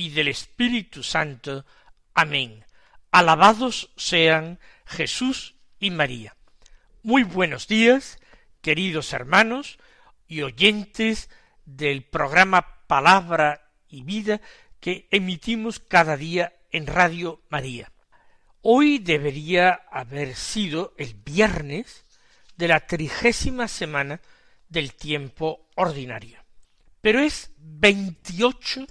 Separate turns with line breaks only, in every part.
y del Espíritu Santo. Amén. Alabados sean Jesús y María. Muy buenos días, queridos hermanos y oyentes del programa Palabra y Vida que emitimos cada día en Radio María. Hoy debería haber sido el viernes de la trigésima semana del tiempo ordinario pero es 28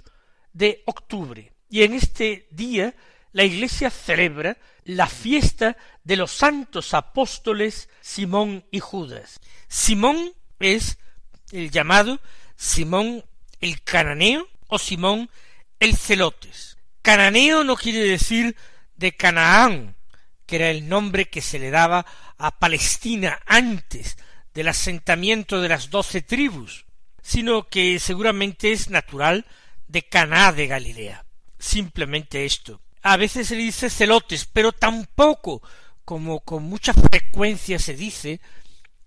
de octubre y en este día la Iglesia celebra la fiesta de los santos apóstoles Simón y Judas. Simón es el llamado Simón el cananeo o Simón el celotes. Cananeo no quiere decir de Canaán, que era el nombre que se le daba a Palestina antes del asentamiento de las doce tribus, sino que seguramente es natural de Caná de Galilea. Simplemente esto. A veces se dice celotes, pero tampoco, como con mucha frecuencia se dice,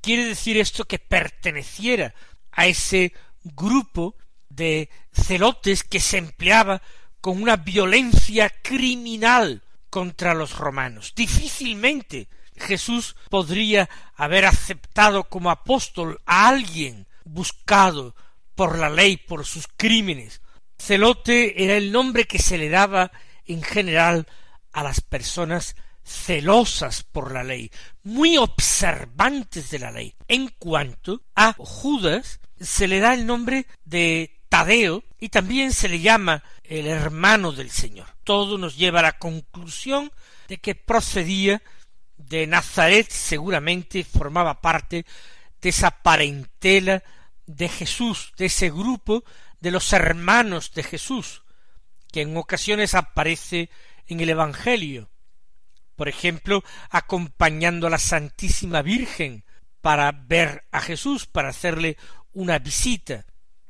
quiere decir esto que perteneciera a ese grupo de celotes que se empleaba con una violencia criminal contra los romanos. Difícilmente Jesús podría haber aceptado como apóstol a alguien buscado por la ley por sus crímenes. Celote era el nombre que se le daba en general a las personas celosas por la ley, muy observantes de la ley. En cuanto a Judas, se le da el nombre de Tadeo y también se le llama el hermano del Señor. Todo nos lleva a la conclusión de que procedía de Nazaret, seguramente formaba parte de esa parentela de Jesús, de ese grupo de los hermanos de Jesús, que en ocasiones aparece en el Evangelio, por ejemplo, acompañando a la Santísima Virgen para ver a Jesús, para hacerle una visita.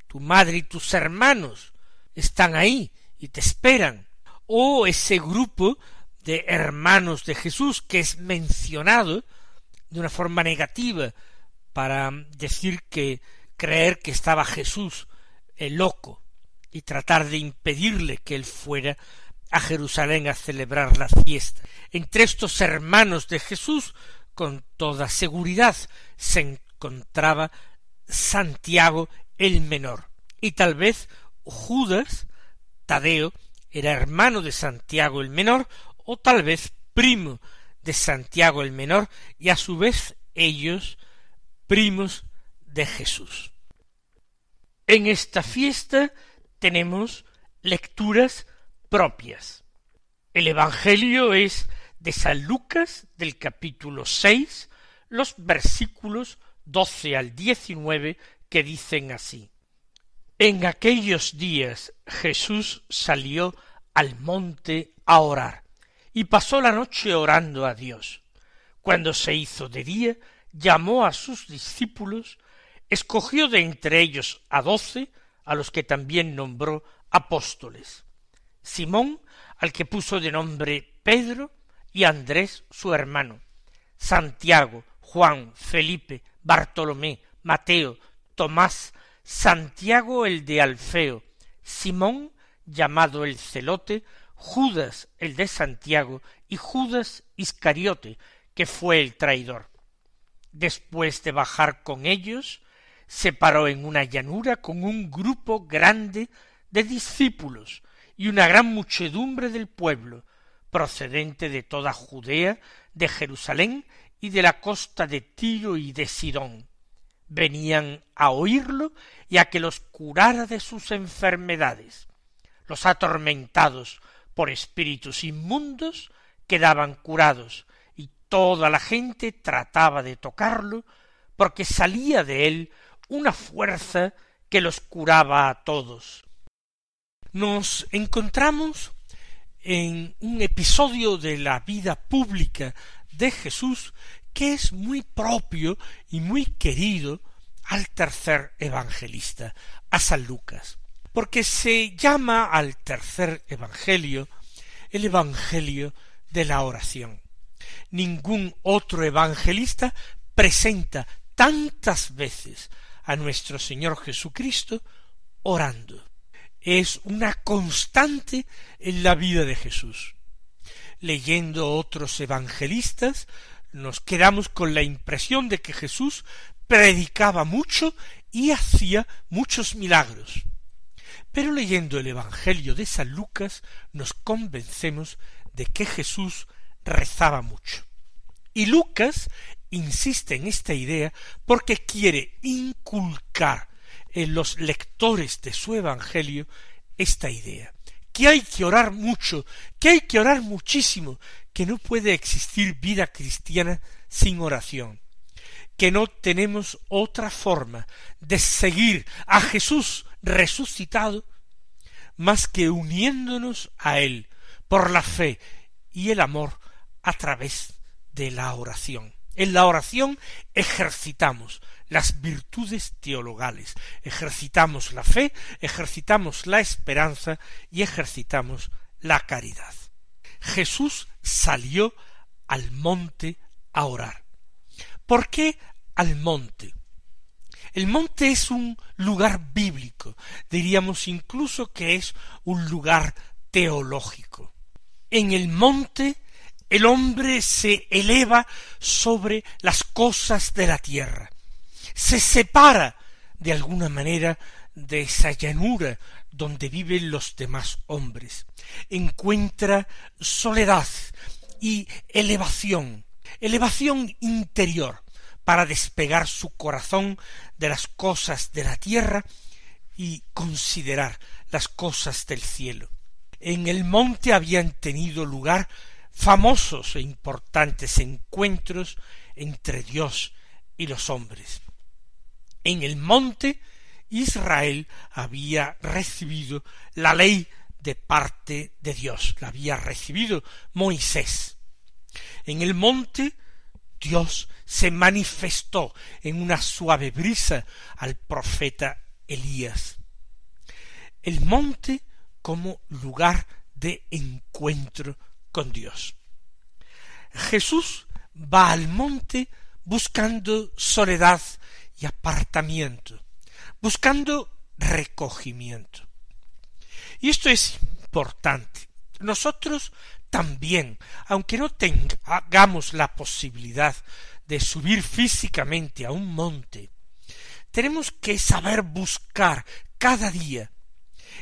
Tu madre y tus hermanos están ahí y te esperan. O ese grupo de hermanos de Jesús que es mencionado de una forma negativa para decir que creer que estaba Jesús loco y tratar de impedirle que él fuera a Jerusalén a celebrar la fiesta. Entre estos hermanos de Jesús, con toda seguridad, se encontraba Santiago el menor, y tal vez Judas, Tadeo, era hermano de Santiago el menor, o tal vez primo de Santiago el menor, y a su vez ellos primos de Jesús. En esta fiesta tenemos lecturas propias. El Evangelio es de San Lucas del capítulo seis, los versículos doce al diecinueve que dicen así. En aquellos días Jesús salió al monte a orar y pasó la noche orando a Dios. Cuando se hizo de día, llamó a sus discípulos, escogió de entre ellos a doce, a los que también nombró apóstoles. Simón, al que puso de nombre Pedro, y Andrés su hermano, Santiago, Juan, Felipe, Bartolomé, Mateo, Tomás, Santiago el de Alfeo, Simón, llamado el celote, Judas el de Santiago, y Judas Iscariote, que fue el traidor. Después de bajar con ellos, se paró en una llanura con un grupo grande de discípulos y una gran muchedumbre del pueblo, procedente de toda Judea, de Jerusalén y de la costa de Tiro y de Sidón. Venían a oírlo y a que los curara de sus enfermedades. Los atormentados por espíritus inmundos quedaban curados, Toda la gente trataba de tocarlo, porque salía de él una fuerza que los curaba a todos. Nos encontramos en un episodio de la vida pública de Jesús que es muy propio y muy querido al tercer evangelista, a San Lucas, porque se llama al tercer evangelio el evangelio de la oración. Ningún otro evangelista presenta tantas veces a nuestro Señor Jesucristo orando. Es una constante en la vida de Jesús. Leyendo otros evangelistas, nos quedamos con la impresión de que Jesús predicaba mucho y hacía muchos milagros. Pero leyendo el Evangelio de San Lucas nos convencemos de que Jesús rezaba mucho. Y Lucas insiste en esta idea porque quiere inculcar en los lectores de su Evangelio esta idea, que hay que orar mucho, que hay que orar muchísimo, que no puede existir vida cristiana sin oración, que no tenemos otra forma de seguir a Jesús resucitado más que uniéndonos a Él por la fe y el amor a través de la oración. En la oración ejercitamos las virtudes teologales, ejercitamos la fe, ejercitamos la esperanza y ejercitamos la caridad. Jesús salió al monte a orar. ¿Por qué al monte? El monte es un lugar bíblico, diríamos incluso que es un lugar teológico. En el monte el hombre se eleva sobre las cosas de la tierra, se separa de alguna manera de esa llanura donde viven los demás hombres, encuentra soledad y elevación, elevación interior, para despegar su corazón de las cosas de la tierra y considerar las cosas del cielo. En el monte habían tenido lugar famosos e importantes encuentros entre Dios y los hombres. En el monte Israel había recibido la ley de parte de Dios, la había recibido Moisés. En el monte Dios se manifestó en una suave brisa al profeta Elías. El monte como lugar de encuentro con Dios. Jesús va al monte buscando soledad y apartamiento, buscando recogimiento. Y esto es importante. Nosotros también, aunque no tengamos la posibilidad de subir físicamente a un monte, tenemos que saber buscar cada día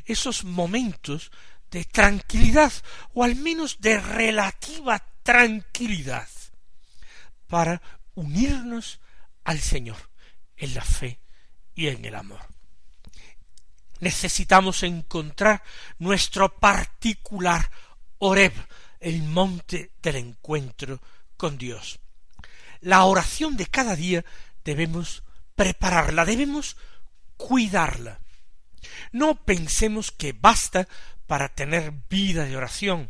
esos momentos de tranquilidad o al menos de relativa tranquilidad para unirnos al Señor en la fe y en el amor. Necesitamos encontrar nuestro particular Oreb, el monte del encuentro con Dios. La oración de cada día debemos prepararla, debemos cuidarla. No pensemos que basta para tener vida de oración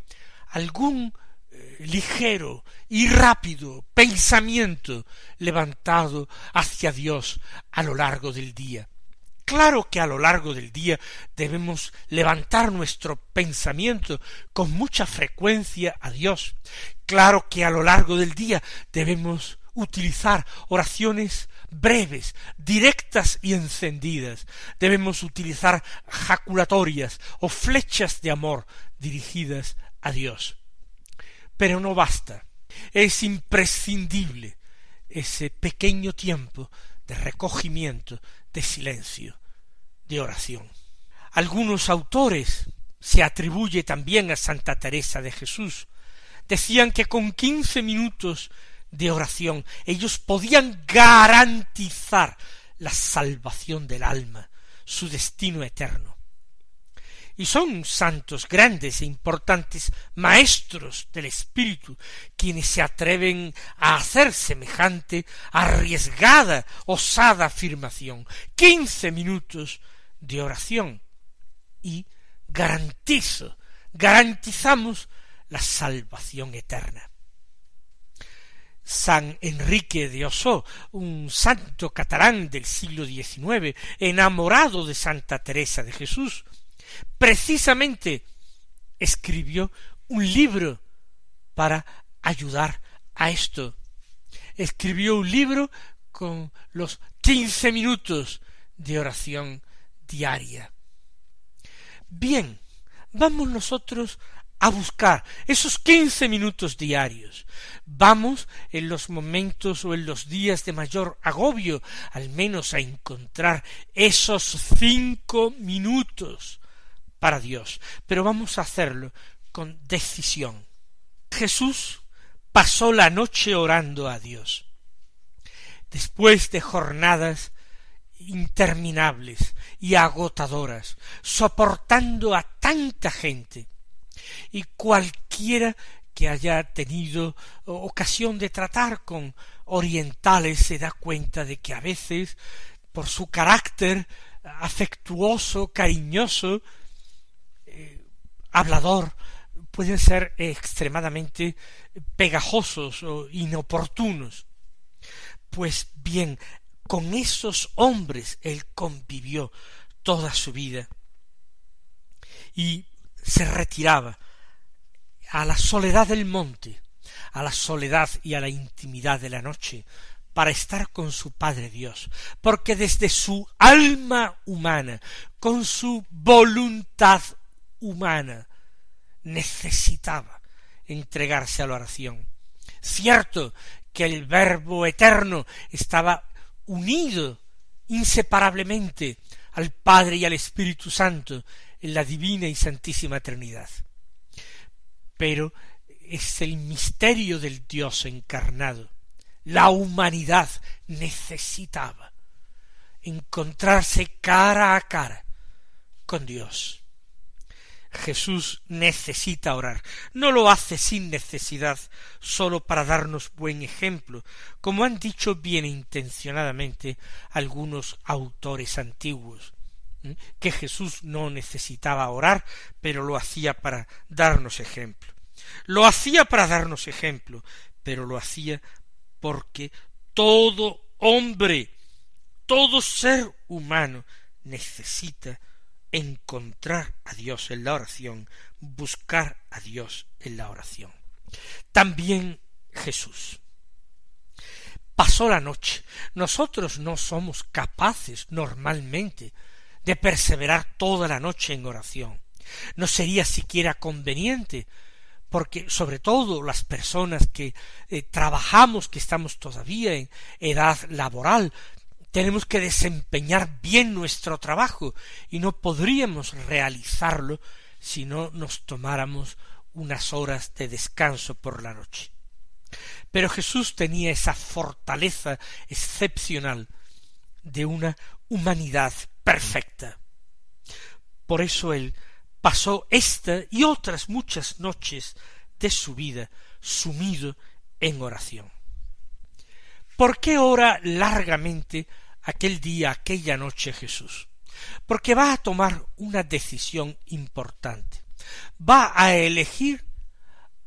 algún eh, ligero y rápido pensamiento levantado hacia Dios a lo largo del día. Claro que a lo largo del día debemos levantar nuestro pensamiento con mucha frecuencia a Dios. Claro que a lo largo del día debemos utilizar oraciones breves, directas y encendidas. Debemos utilizar jaculatorias o flechas de amor dirigidas a Dios. Pero no basta. Es imprescindible ese pequeño tiempo de recogimiento, de silencio, de oración. Algunos autores se atribuye también a Santa Teresa de Jesús. Decían que con quince minutos de oración ellos podían garantizar la salvación del alma, su destino eterno. Y son santos grandes e importantes maestros del espíritu quienes se atreven a hacer semejante arriesgada, osada afirmación. Quince minutos de oración y garantizo garantizamos la salvación eterna. San Enrique de Osó, un santo catalán del siglo XIX, enamorado de Santa Teresa de Jesús, precisamente escribió un libro para ayudar a esto. Escribió un libro con los quince minutos de oración diaria. Bien, vamos nosotros a buscar esos quince minutos diarios. Vamos en los momentos o en los días de mayor agobio, al menos a encontrar esos cinco minutos para Dios. Pero vamos a hacerlo con decisión. Jesús pasó la noche orando a Dios. Después de jornadas interminables y agotadoras, soportando a tanta gente, y cualquiera que haya tenido ocasión de tratar con orientales se da cuenta de que a veces, por su carácter afectuoso, cariñoso, eh, hablador, pueden ser extremadamente pegajosos o inoportunos. Pues bien, con esos hombres él convivió toda su vida y se retiraba a la soledad del monte, a la soledad y a la intimidad de la noche, para estar con su Padre Dios, porque desde su alma humana, con su voluntad humana, necesitaba entregarse a la oración. Cierto que el Verbo eterno estaba unido inseparablemente al Padre y al Espíritu Santo en la divina y santísima Trinidad. Pero es el misterio del Dios encarnado. La humanidad necesitaba encontrarse cara a cara con Dios. Jesús necesita orar. No lo hace sin necesidad, sólo para darnos buen ejemplo, como han dicho bien intencionadamente algunos autores antiguos que Jesús no necesitaba orar, pero lo hacía para darnos ejemplo. Lo hacía para darnos ejemplo, pero lo hacía porque todo hombre, todo ser humano necesita encontrar a Dios en la oración, buscar a Dios en la oración. También Jesús pasó la noche. Nosotros no somos capaces normalmente de perseverar toda la noche en oración. No sería siquiera conveniente, porque sobre todo las personas que eh, trabajamos, que estamos todavía en edad laboral, tenemos que desempeñar bien nuestro trabajo y no podríamos realizarlo si no nos tomáramos unas horas de descanso por la noche. Pero Jesús tenía esa fortaleza excepcional de una humanidad perfecta. Por eso él pasó esta y otras muchas noches de su vida sumido en oración. ¿Por qué ora largamente aquel día, aquella noche Jesús? Porque va a tomar una decisión importante. Va a elegir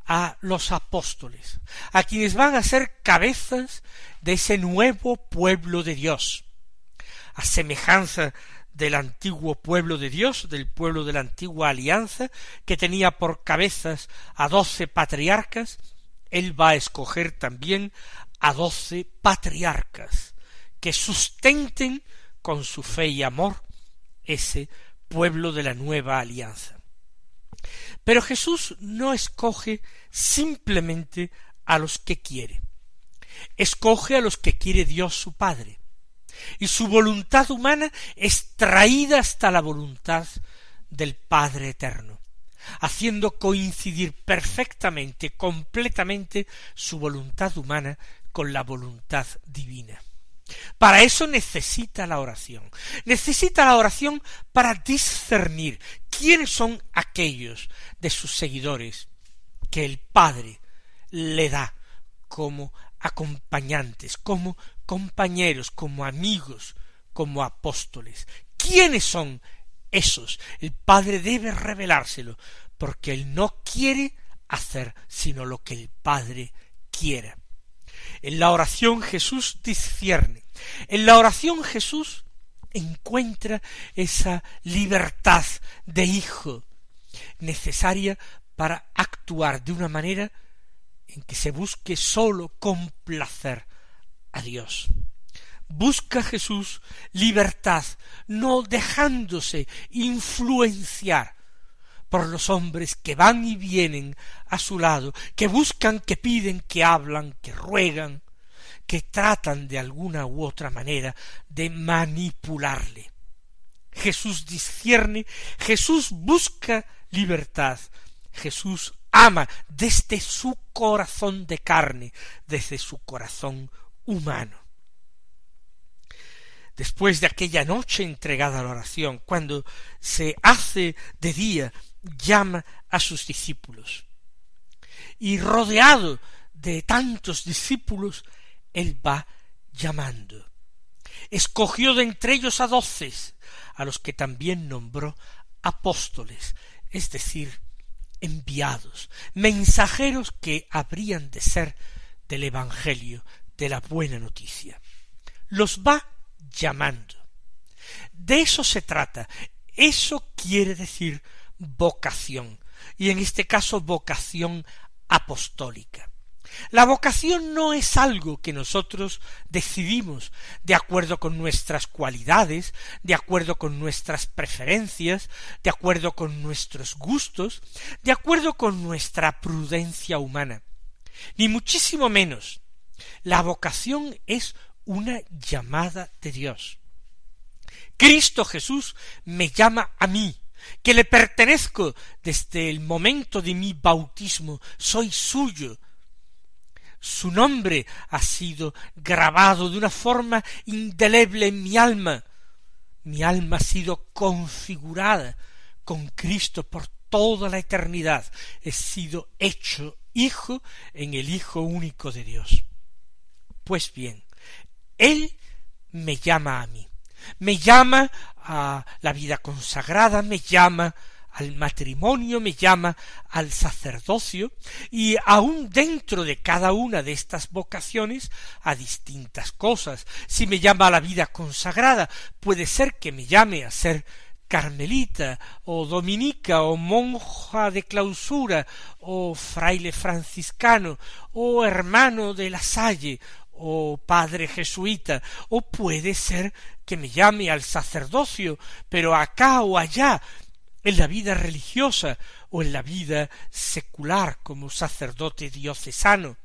a los apóstoles, a quienes van a ser cabezas de ese nuevo pueblo de Dios, a semejanza del antiguo pueblo de Dios, del pueblo de la antigua alianza, que tenía por cabezas a doce patriarcas, él va a escoger también a doce patriarcas que sustenten con su fe y amor ese pueblo de la nueva alianza. Pero Jesús no escoge simplemente a los que quiere, escoge a los que quiere Dios su Padre, y su voluntad humana es traída hasta la voluntad del Padre Eterno, haciendo coincidir perfectamente, completamente su voluntad humana con la voluntad divina. Para eso necesita la oración. Necesita la oración para discernir quiénes son aquellos de sus seguidores que el Padre le da como acompañantes, como compañeros, como amigos, como apóstoles. ¿Quiénes son esos? El Padre debe revelárselo, porque él no quiere hacer sino lo que el Padre quiera. En la oración Jesús discierne. En la oración Jesús encuentra esa libertad de hijo necesaria para actuar de una manera en que se busque sólo complacer a Dios. Busca Jesús libertad, no dejándose influenciar por los hombres que van y vienen a su lado, que buscan, que piden, que hablan, que ruegan, que tratan de alguna u otra manera de manipularle. Jesús discierne, Jesús busca libertad, Jesús ama desde su corazón de carne, desde su corazón humano. Después de aquella noche entregada a la oración, cuando se hace de día, llama a sus discípulos. Y rodeado de tantos discípulos, él va llamando. Escogió de entre ellos a doce, a los que también nombró apóstoles, es decir, enviados, mensajeros que habrían de ser del Evangelio, de la buena noticia. Los va llamando. De eso se trata. Eso quiere decir vocación, y en este caso vocación apostólica. La vocación no es algo que nosotros decidimos de acuerdo con nuestras cualidades, de acuerdo con nuestras preferencias, de acuerdo con nuestros gustos, de acuerdo con nuestra prudencia humana, ni muchísimo menos. La vocación es una llamada de Dios. Cristo Jesús me llama a mí, que le pertenezco desde el momento de mi bautismo, soy suyo, su nombre ha sido grabado de una forma indeleble en mi alma. Mi alma ha sido configurada con Cristo por toda la eternidad. He sido hecho hijo en el Hijo único de Dios. Pues bien, Él me llama a mí, me llama a la vida consagrada, me llama al matrimonio, me llama al sacerdocio, y aun dentro de cada una de estas vocaciones a distintas cosas. Si me llama a la vida consagrada, puede ser que me llame a ser carmelita o dominica o monja de clausura o fraile franciscano o hermano de la salle o padre jesuita, o puede ser que me llame al sacerdocio, pero acá o allá en la vida religiosa o en la vida secular como sacerdote diocesano,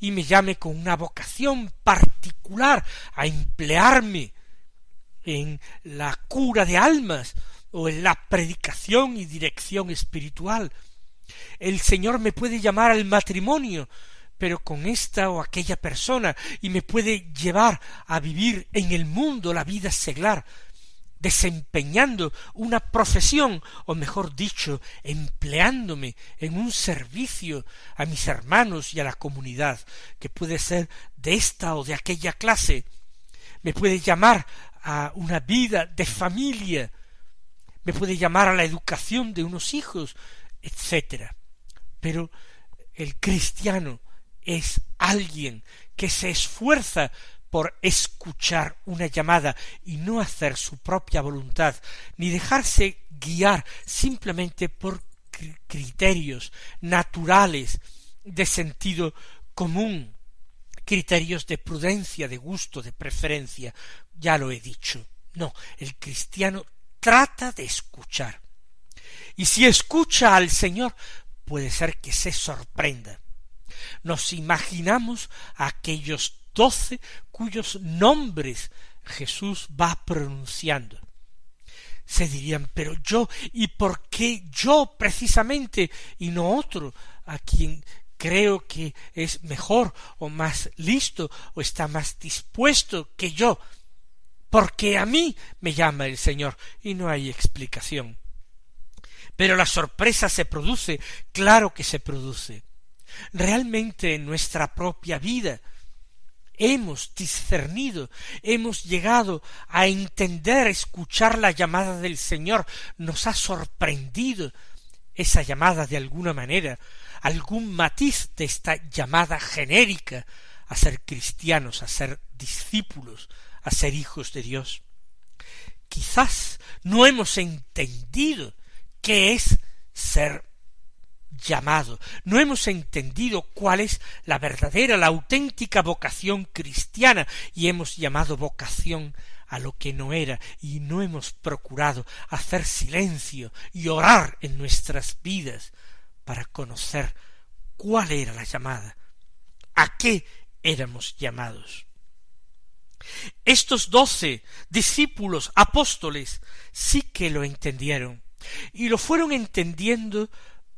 y me llame con una vocación particular a emplearme en la cura de almas o en la predicación y dirección espiritual. El Señor me puede llamar al matrimonio, pero con esta o aquella persona, y me puede llevar a vivir en el mundo la vida seglar, desempeñando una profesión, o mejor dicho, empleándome en un servicio a mis hermanos y a la comunidad, que puede ser de esta o de aquella clase, me puede llamar a una vida de familia, me puede llamar a la educación de unos hijos, etc. Pero el cristiano es alguien que se esfuerza por escuchar una llamada y no hacer su propia voluntad, ni dejarse guiar simplemente por criterios naturales de sentido común, criterios de prudencia, de gusto, de preferencia, ya lo he dicho. No, el cristiano trata de escuchar. Y si escucha al Señor, puede ser que se sorprenda. Nos imaginamos a aquellos doce cuyos nombres Jesús va pronunciando. Se dirían, pero yo, ¿y por qué yo precisamente y no otro a quien creo que es mejor o más listo o está más dispuesto que yo? Porque a mí me llama el Señor y no hay explicación. Pero la sorpresa se produce, claro que se produce. Realmente en nuestra propia vida hemos discernido, hemos llegado a entender, escuchar la llamada del Señor, nos ha sorprendido esa llamada de alguna manera, algún matiz de esta llamada genérica a ser cristianos, a ser discípulos, a ser hijos de Dios. Quizás no hemos entendido qué es ser llamado, no hemos entendido cuál es la verdadera, la auténtica vocación cristiana, y hemos llamado vocación a lo que no era, y no hemos procurado hacer silencio y orar en nuestras vidas para conocer cuál era la llamada, a qué éramos llamados. Estos doce discípulos apóstoles sí que lo entendieron, y lo fueron entendiendo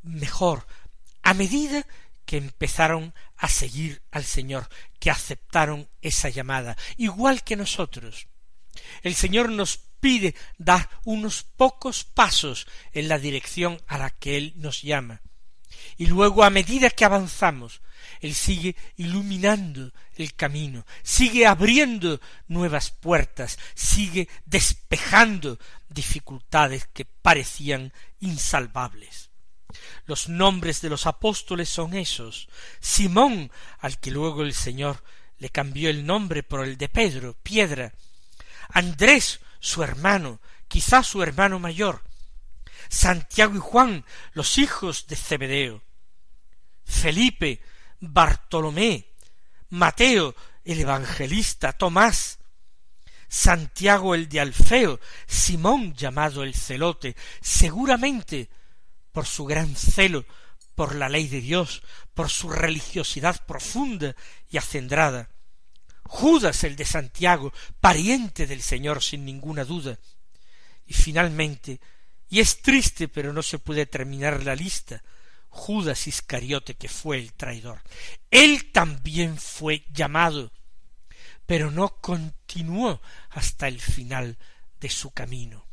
mejor a medida que empezaron a seguir al Señor, que aceptaron esa llamada, igual que nosotros. El Señor nos pide dar unos pocos pasos en la dirección a la que Él nos llama. Y luego, a medida que avanzamos, Él sigue iluminando el camino, sigue abriendo nuevas puertas, sigue despejando dificultades que parecían insalvables. Los nombres de los apóstoles son esos. Simón, al que luego el Señor le cambió el nombre por el de Pedro, piedra. Andrés, su hermano, quizá su hermano mayor. Santiago y Juan, los hijos de Zebedeo. Felipe, Bartolomé, Mateo, el evangelista, Tomás, Santiago el de Alfeo, Simón llamado el celote, seguramente por su gran celo por la ley de Dios, por su religiosidad profunda y acendrada. Judas el de Santiago, pariente del Señor sin ninguna duda. Y finalmente, y es triste pero no se puede terminar la lista, Judas Iscariote que fue el traidor. Él también fue llamado, pero no continuó hasta el final de su camino.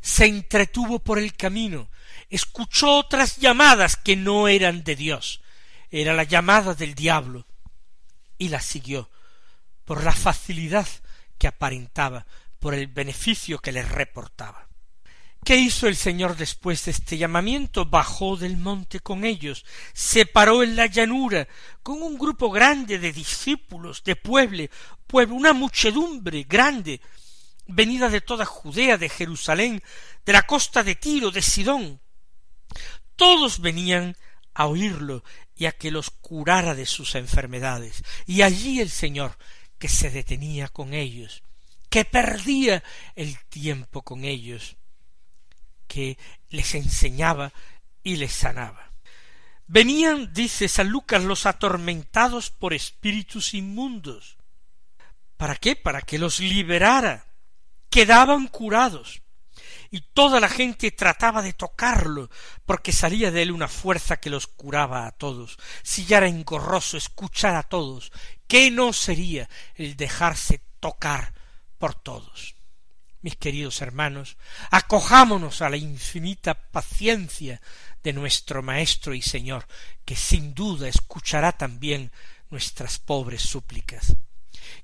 Se entretuvo por el camino, escuchó otras llamadas que no eran de Dios, era la llamada del diablo, y la siguió por la facilidad que aparentaba, por el beneficio que le reportaba. ¿Qué hizo el Señor después de este llamamiento? Bajó del monte con ellos, se paró en la llanura con un grupo grande de discípulos, de pueblo, pueblo, una muchedumbre grande, venida de toda Judea, de Jerusalén, de la costa de Tiro, de Sidón, todos venían a oírlo y a que los curara de sus enfermedades. Y allí el Señor, que se detenía con ellos, que perdía el tiempo con ellos, que les enseñaba y les sanaba. Venían, dice San Lucas, los atormentados por espíritus inmundos. ¿Para qué? Para que los liberara. Quedaban curados y toda la gente trataba de tocarlo, porque salía de él una fuerza que los curaba a todos. Si ya era engorroso escuchar a todos, ¿qué no sería el dejarse tocar por todos? Mis queridos hermanos, acojámonos a la infinita paciencia de nuestro Maestro y Señor, que sin duda escuchará también nuestras pobres súplicas.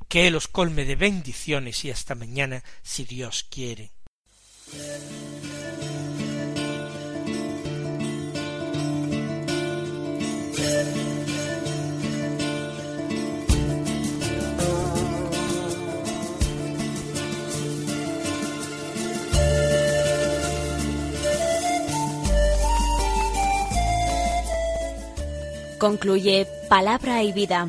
Que Él os colme de bendiciones y hasta mañana, si Dios quiere.
Concluye Palabra y Vida,